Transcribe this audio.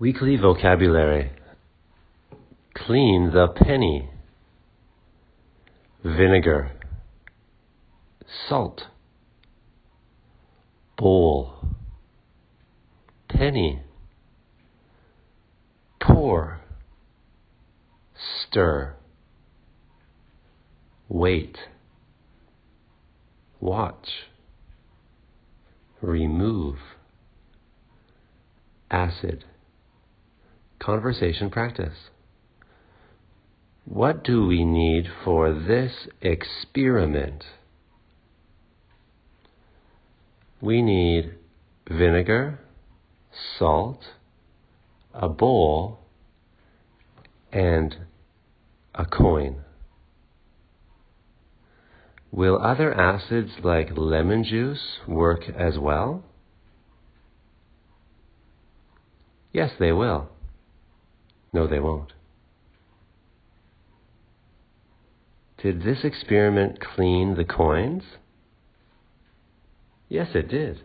Weekly vocabulary. Clean the penny. Vinegar. Salt. Bowl. Penny. Pour. Stir. Wait. Watch. Remove. Acid. Conversation practice. What do we need for this experiment? We need vinegar, salt, a bowl, and a coin. Will other acids like lemon juice work as well? Yes, they will. No, they won't. Did this experiment clean the coins? Yes, it did.